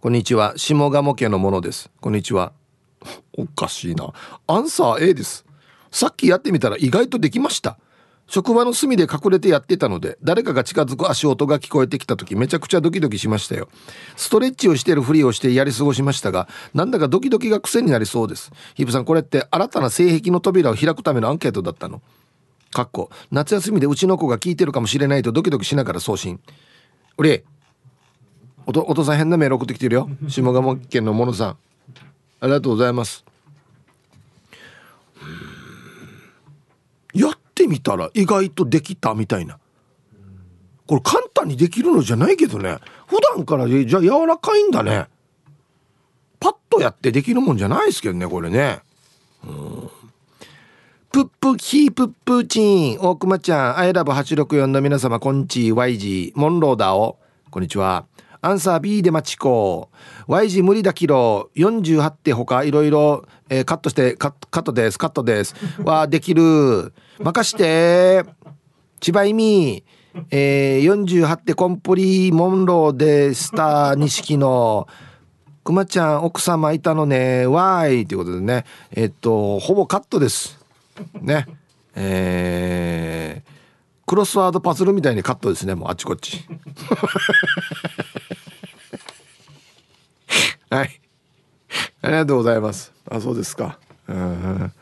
こんにちは。下鴨家のものです。こんにちは。おかしいな。アンサー A です。さっきやってみたら意外とできました。職場の隅で隠れてやってたので誰かが近づく足音が聞こえてきた時めちゃくちゃドキドキしましたよ。ストレッチをしてるふりをしてやり過ごしましたがなんだかドキドキが癖になりそうです。ヒープさんこれって新たな性癖の扉を開くためのアンケートだったの。かっこ夏休みでうちの子が聞いてるかもしれないとドキドキしながら送信。おりおお父さん変なメール送ってきてるよ。下鴨県のものさん。ありがとうございますやってみたら意外とできたみたいな。これ簡単にできるのじゃないけどね。普段からじゃあ柔らかいんだね。パッとやってできるもんじゃないですけどねこれね。うん。プップヒープップーチン。大熊ちゃんアイラブ864の皆様こんち YG モンローダーを。こんにちは。アンサー B でマチコ Y 字無理だけど48って他いろいろカットしてカットです。カットです。はできる。任して。千葉意味。えー、48ってコンプリモンローでスター錦のくまちゃん奥様いたのね。わーいということでね。えっとほぼカットです。ね。えー、クロスワードパズルみたいにカットですねもうあっちこっち。はい。ありがとうございます。あそうですか。うん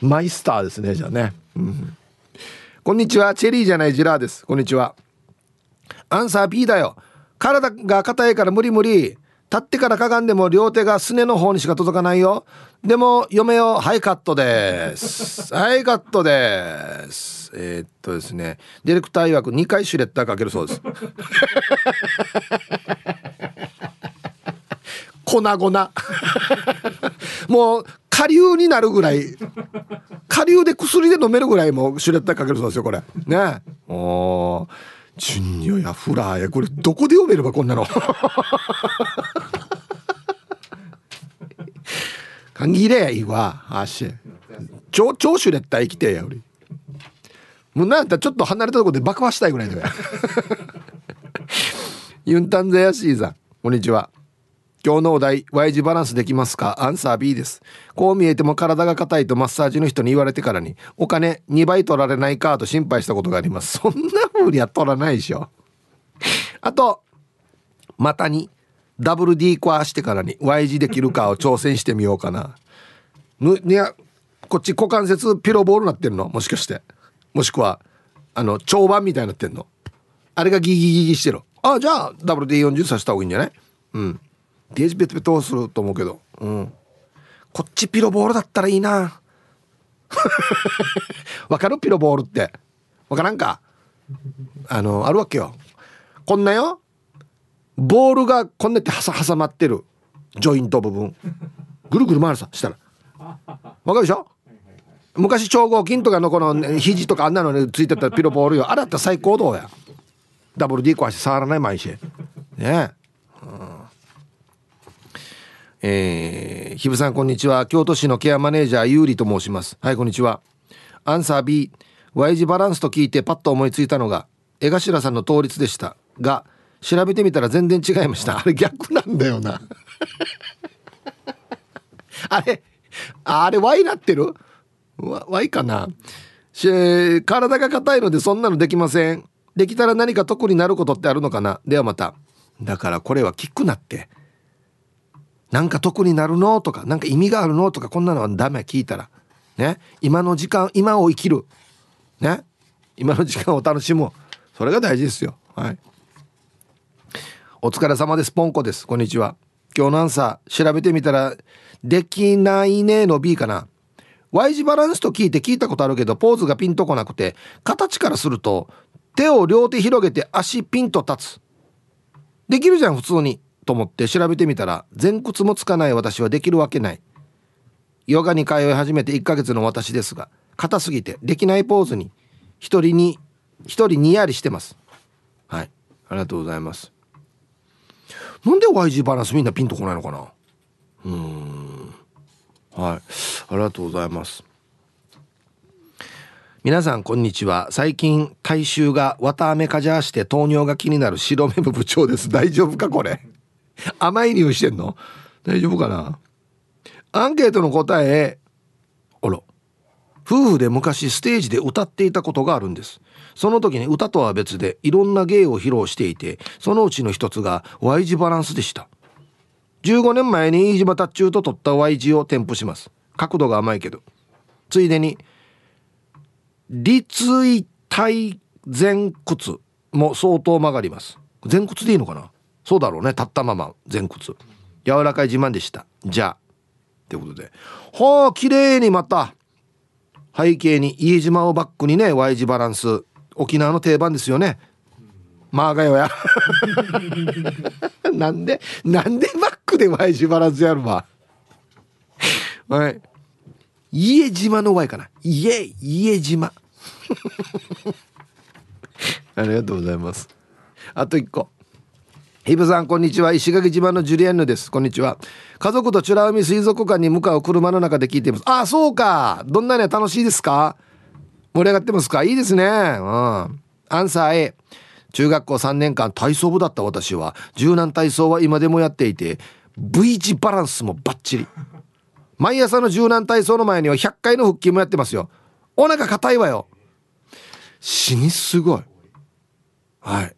マイスターですねじゃあね、うん、こんにちはチェリーじゃないジラーです。こんにちは。アンサー B だよ。体が硬いから無理無理。立ってからかがんでも両手がすねの方にしか届かないよ。でも嫁をハイカットです。ハイカットです。えー、っとですね。ディレクター曰く2回シュレッダーかけるそうです。粉々。もう下流になるぐらい。下流で薬で飲めるぐらいもシュレッダーかけるそうですよこれ。ね。おジュニアやフラーや。これどこで読めればこんなの？限れやいいわ足超超シュレッダー生きてや俺もうなんだちょっと離れたところで爆破したいぐらいだよユンタンザヤシーさんこんにちは今日のお題 Y 字バランスできます.かアンサー B ですこう見えても体が硬いとマッサージの人に言われてからにお金2倍取られないかと心配したことがありますそんな風には取らないでしょあと股にダブル D コアしてからに Y 字できるかを挑戦してみようかな。ぬいやこっち股関節ピロボールなってんの？もしかして。もしくはあの長板みたいになってんの？あれがギギギギしてる。あじゃあダブル D40 させた方がいいんじゃない？うん。デージベトベトすると思うけど。うん。こっちピロボールだったらいいな。わかる？ピロボールって。わからんか？あのあるわけよ。こんなよ。ボールがこんなって挟まってるジョイント部分。ぐるぐる回るさしたら。わかるでしょ？昔超合金とかのこの肘とかあんなのについてたピロボールよ。あれだったら最高どうや？ダブル D 壊して触らない毎日。ね。え、うん。えー、ひぶさんこんにちは。京都市のケアマネージャーゆうりと申します。はいこんにちは。アンサー B Y 字バランスと聞いてパッと思いついたのが江頭さんの倒立でしたが調べてみたら全然違いました。あ。れ逆なんだよな。あれあれ Y なってる ?Y かな？体が硬いのでそんなのできません。できたら何か得になることってあるのかな？ではまた。だからこれはキックなって。なんか得になるのとかなんか意味があるのとかこんなのはダメ聞いたら。ね？今の時間今を生きる。ね？今の時間を楽しむそれが大事ですよ。はいお疲れ様です。ポンコです。こんにちは。今日のアンサー調べてみたらできないねの B かな。Y 字バランスと聞いて聞いたことあるけどポーズがピンとこなくて形からすると手を両手広げて足ピンと立つ。できるじゃん普通に。と思って調べてみたら前屈もつかない私はできるわけない。ヨガに通い始めて1ヶ月の私ですが硬すぎてできないポーズに一人に一人にやりしてます。はい。ありがとうございます。なんで YG バランスみんなピンとこないのかな？うん。はい。ありがとうございます。皆さんこんにちは。最近体臭が綿あめかじゃして糖尿が気になる白目部部長です。大丈夫かこれ？甘い匂いしてんの？大丈夫かな？アンケートの答えあら。夫婦で昔ステージで歌っていたことがあるんです。その時に歌とは別でいろんな芸を披露していてそのうちの一つが Y 字バランスでした。15年前に飯島達中と撮った Y 字を添付します。角度が甘いけど。ついでに立位体前屈も相当曲がります。前屈でいいのかな？そうだろうね。立ったまま前屈。柔らかい自慢でした。じゃあ。ってことで。はあ綺麗にまた。背景に家島をバックにね Y 字バランス。沖縄の定番ですよね。マーガヨや。なんでなんでバックで Y 字バランスやるわ。はい。家島の Y かな。家家島。ありがとうございます。あと1個。ヒブさんこんにちは。石垣島のジュリアンヌです。こんにちは。家族と美ら海水族館に向かう車の中で聞いています。あそうか。どんなね楽しいですか？盛り上がってますか？いいですね。うん。アンサー A 中学校3年間体操部だった私は柔軟体操は今でもやっていて V 字バランスもバッチリ。毎朝の柔軟体操の前には100回の腹筋もやってますよ。お腹硬いわよ。死にすごい。はい。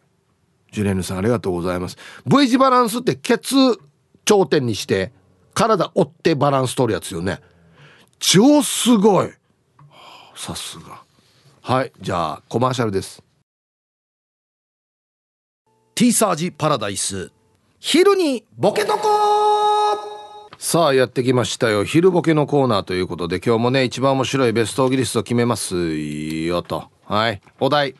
ジュレーヌさんありがとうございます。V 字バランスってケツ頂点にして体折ってバランス取るやつよね。超すごい。さすが。はいじゃあコマーシャルです。ティーサージパラダイス。昼にボケとこさあやってきましたよ。昼ボケのコーナーということで今日もね一番面白いベストオギリスト決めますよと。はいお題。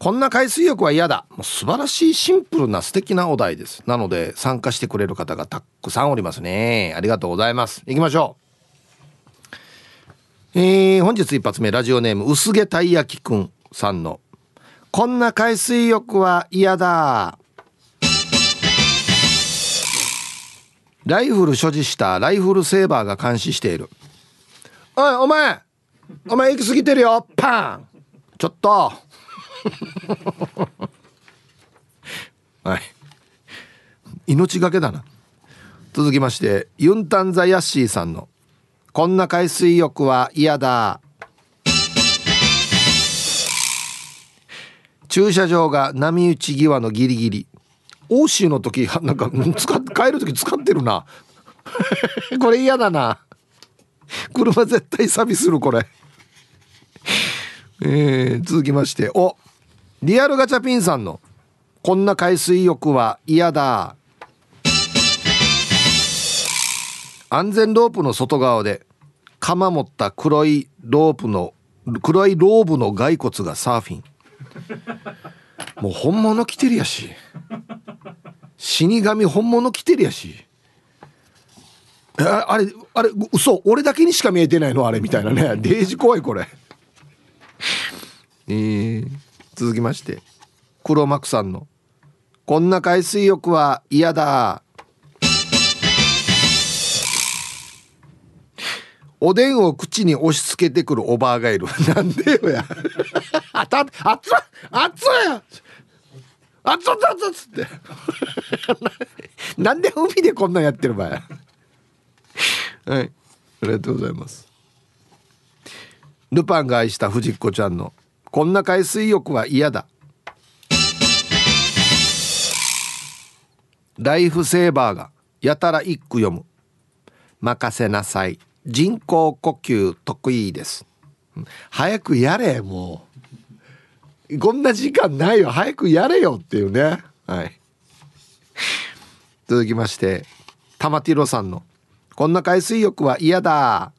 こんな海水浴は嫌だ。もう素晴らしいシンプルな素敵なお題です。なので参加してくれる方がたくさんおりますね。ありがとうございます。行きましょう。えー、本日一発目ラジオネーム薄毛たい焼きくんさんのこんな海水浴は嫌だ。ライフル所持したライフルセーバーが監視している。おいお前お前行き過ぎてるよ。パン。ちょっと。はい。命がけだな。続きましてユンタンザヤッシーさんの「こんな海水浴は嫌だ」駐車場が波打ち際のギリギリ。欧州の時なんか使っ帰る時使ってるな。これ嫌だな。車絶対サビするこれ。えー、続きまして。おリアルガチャピンさんの「こんな海水浴は嫌だ」安全ロープの外側で鎌持った黒いロープの黒いローブの骸骨がサーフィン。もう本物来てるやし。死神本物来てるやし。ああれあれ嘘俺だけにしか見えてないの？あれみたいなね。デージ怖いこれ。えー、続きまして。黒幕さんの「こんな海水浴は嫌だ」おでんを口に押し付けてくるおばあがいる。なんでよや。あた、熱っ熱っや熱っ熱っつって。なんで海でこんなんやってる場合。はい。ありがとうございます。ルパンが愛した藤子ちゃんの、こんな海水浴は嫌だ。ライフセーバーがやたら一句読む。任せなさい。人工呼吸得意です。早くやれもう。こんな時間ないよ。早くやれよっていうね。はい。続きまして玉ティロさんの「こんな海水浴は嫌だ」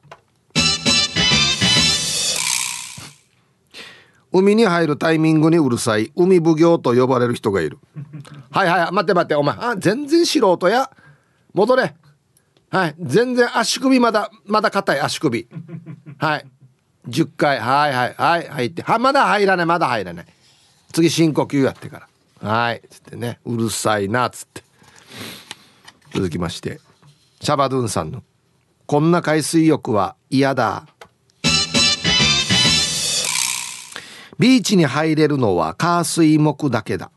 海に入るタイミングにうるさい。海奉行と呼ばれる人がいる。はいはい待って待ってお前。あ全然素人や。戻れ。はい。全然足首まだまだ硬い足首。はい。10回はいはいはい入って。はまだ入らないまだ入らない。次深呼吸やってから。はい。つってね。うるさいなっつって。続きまして。シャバドゥンさんの「こんな海水浴は嫌だ」ビーチに入れるのは火水木だけだ。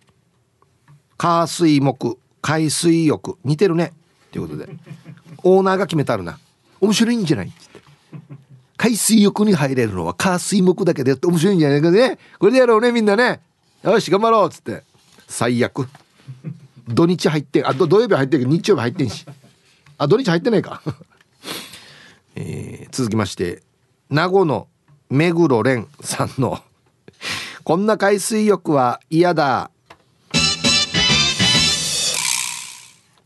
火水木海水浴。似てるね。ということで。オーナーが決めたるな。面白いんじゃない？っって海水浴に入れるのは火水木だけでやって面白いんじゃないかね。これでやろうねみんなね。よし頑張ろうっつって。最悪。土日入ってあ土曜日入ってるけど日曜日入ってんし。あ土日入ってないか。えー、続きまして名護の目黒蓮さんの「こんな海水浴は嫌だ。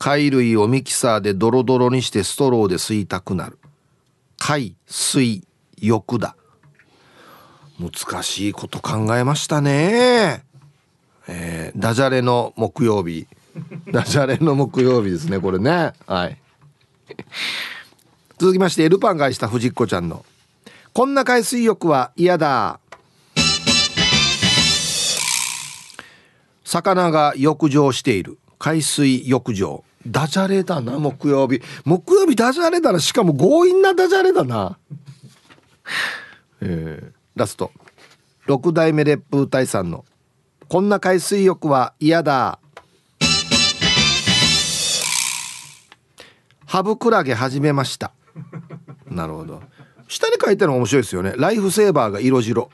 貝類をミキサーでドロドロにしてストローで吸いたくなる。海水浴だ。難しいこと考えましたね。えー、ダジャレの木曜日。ダジャレの木曜日ですねこれね。はい。続きましてルパンが愛した藤子ちゃんの「こんな海水浴は嫌だ」魚が浴場している。海水浴場ダジャレだな木曜日。木曜日ダジャレだな。しかも強引なダジャレだな。えー、ラスト。6代目烈風隊さんの「こんな海水浴は嫌だ」ハブクラゲ始めました。なるほど。下に書いてるの面白いですよね。ライフセーバーが色白。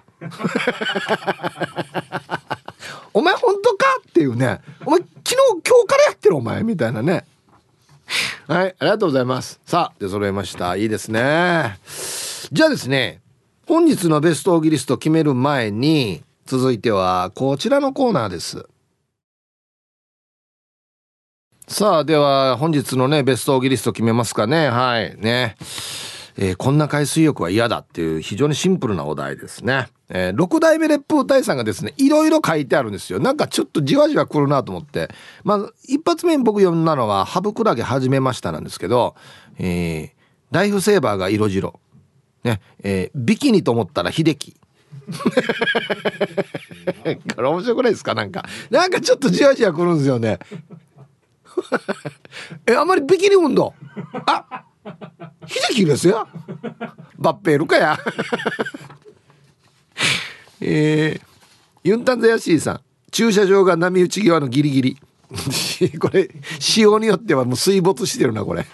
お前本当か？っていうね。お前昨日今日からやってるお前みたいなね。はいありがとうございます。さあ出揃えました。いいですね。じゃあですね本日のベストオーギリスト決める前に続いてはこちらのコーナーです。さあでは本日のねベストオーギリスト決めますかね。はいね。えー、こんな海水浴は嫌だっていう非常にシンプルなお題ですね。えー、6代目烈風大さんがですね、いろいろ書いてあるんですよ。なんかちょっとじわじわ来るなと思って。まあ、一発目に僕読んだのは、ハブクラゲ始めましたなんですけど、えー、ライフセーバーが色白。ね、えー、ビキニと思ったら秀樹。これ面白くないですか？なんか。なんかちょっとじわじわ来るんですよね。え、あんまりビキニ運動？あ秀樹ですよバッペールかや。えー、ユンタンザヤシーさん。駐車場が波打ち際のギリギリ。これ仕様によってはもう水没してるなこれ。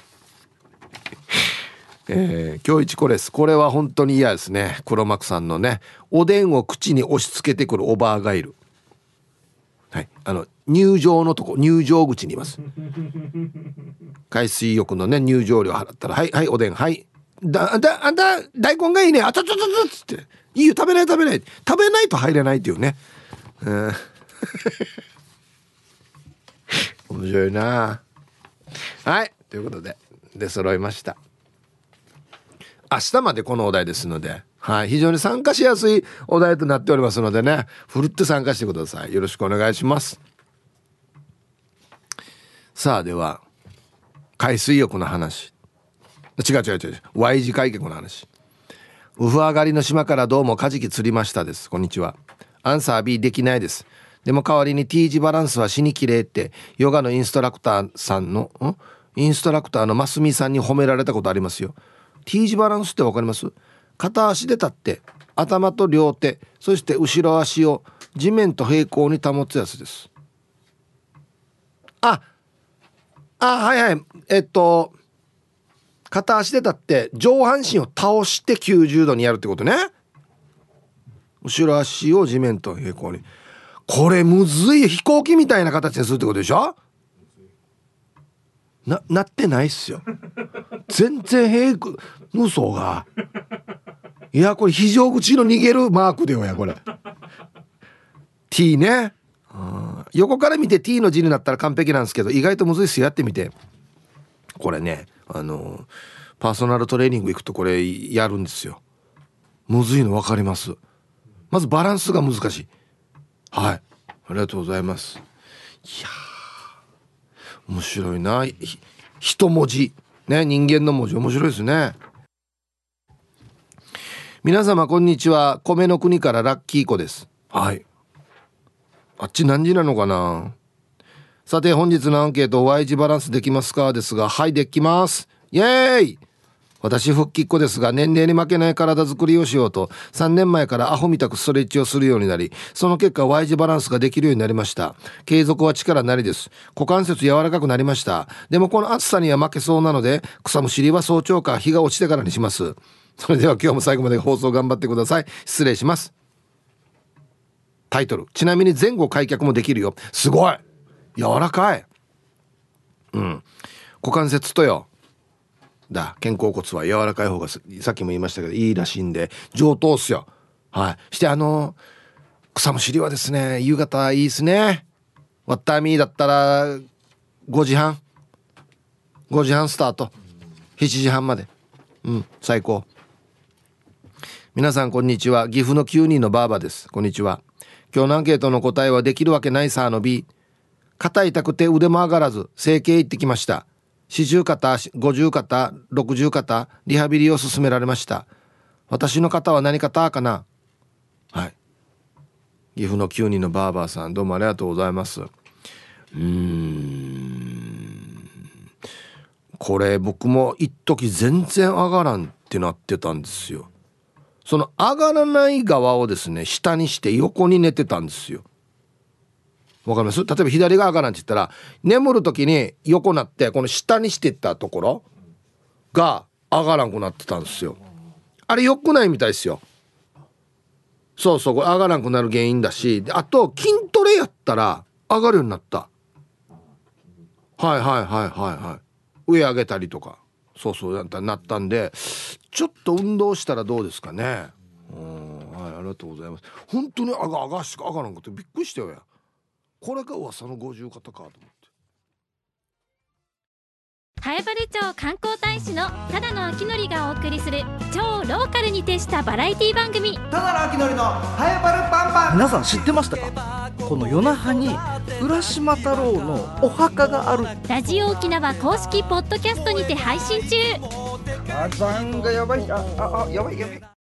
えー、今日一これです。これは本当に嫌ですね。黒幕さんのね。おでんを口に押し付けてくるおばあがいる。はい。あの入場のとこ入場口にいます。海水浴のね入場料払ったら「はいはいおでんはい。だだあんた大根がいいね。あたたたた」っつって「いいよ。食べない食べない」食べないと入れないっていうね。うん 面白いな。はい。ということで出揃いました。明日までこのお題ですので、はい、非常に参加しやすいお題となっておりますのでね、ふるって参加してください。よろしくお願いします。さあ、では、海水浴の話。違う違う違う。Y 字開脚の話。ウフ上がりの島からどうもカジキ釣りましたです。こんにちは。アンサー B できないです。でも代わりに T 字バランスは死にきれいってヨガのインストラクターさんのインストラクターのますみさんに褒められたことありますよ T 字バランスって分かります？片足で立って頭と両手そして後ろ足を地面と平行に保つやつですああはいはい。えっと片足で立って上半身を倒して90度にやるってことね。後ろ足を地面と平行に。これむずい。飛行機みたいな形にするってことでしょ？ななってないっすよ。全然平行。無双が。いやこれ非常口の逃げるマークでよやこれ。T ね。横から見て T の字になったら完璧なんですけど意外とむずいっすよ。やってみて。これねあのパーソナルトレーニング行くとこれやるんですよ。むずいの分かります。まずバランスが難しい。はい。ありがとうございます。いや面白いな。一文字。ね人間の文字。面白いですね。皆様こんにちは。米の国からラッキー子です。はい。あっち何時なのかな？さて本日のアンケート Y 字バランスできますか？ですがはいできます。イエーイ！私復帰っ子ですが年齢に負けない体作りをしようと3年前からアホみたくストレッチをするようになりその結果 Y 字バランスができるようになりました。継続は力なりです。股関節柔らかくなりました。でもこの暑さには負けそうなので草むしりは早朝か日が落ちてからにします。それでは今日も最後まで放送頑張ってください。失礼します。タイトル。ちなみに前後開脚もできるよ。すごい。柔らかい。うん。股関節とよ。だ。肩甲骨は柔らかい方がさっきも言いましたけどいいらしいんで。上等っすよ。はい。してあの草むしりはですね夕方いいですね。ワッターミーだったら5時半。5時半スタート。7時半まで。うん。最高。皆さんこんにちは。岐阜の9人のバーバです。こんにちは。今日のアンケートの答えはできるわけないさの B 肩痛くて腕も上がらず整形行ってきました。四十肩五十肩六十肩リハビリを勧められました。私の方は何肩かな。はい。岐阜の9人のバーバーさんどうもありがとうございます。うーん。これ僕も一時全然上がらんってなってたんですよ。その上がらない側をですね下にして横に寝てたんですよ。わかります？例えば左側からって言ったら眠る時に横なってこの下にしてったところが上がらんくなってたんですよ。あれ良くないみたいですよ。そうそうこれ上がらんくなる原因だしあと筋トレやったら上がるようになった。はいはいはいはいはい。上上げたりとか。そうそうなったんでちょっと運動したらどうですかね。うんはいありがとうございます。本当にあがあがしかあがなんくてびっくりしたよやこれが噂の五十肩かと思って。南風原町観光大使のただの秋典がお送りする超ローカルに徹したバラエティ番組。ただの秋典の早原パンパン。皆さん知ってましたか？この夜那覇に浦島太郎のお墓がある。ラジオ沖縄公式ポッドキャストにて配信中。火山がやばいああやばいやばい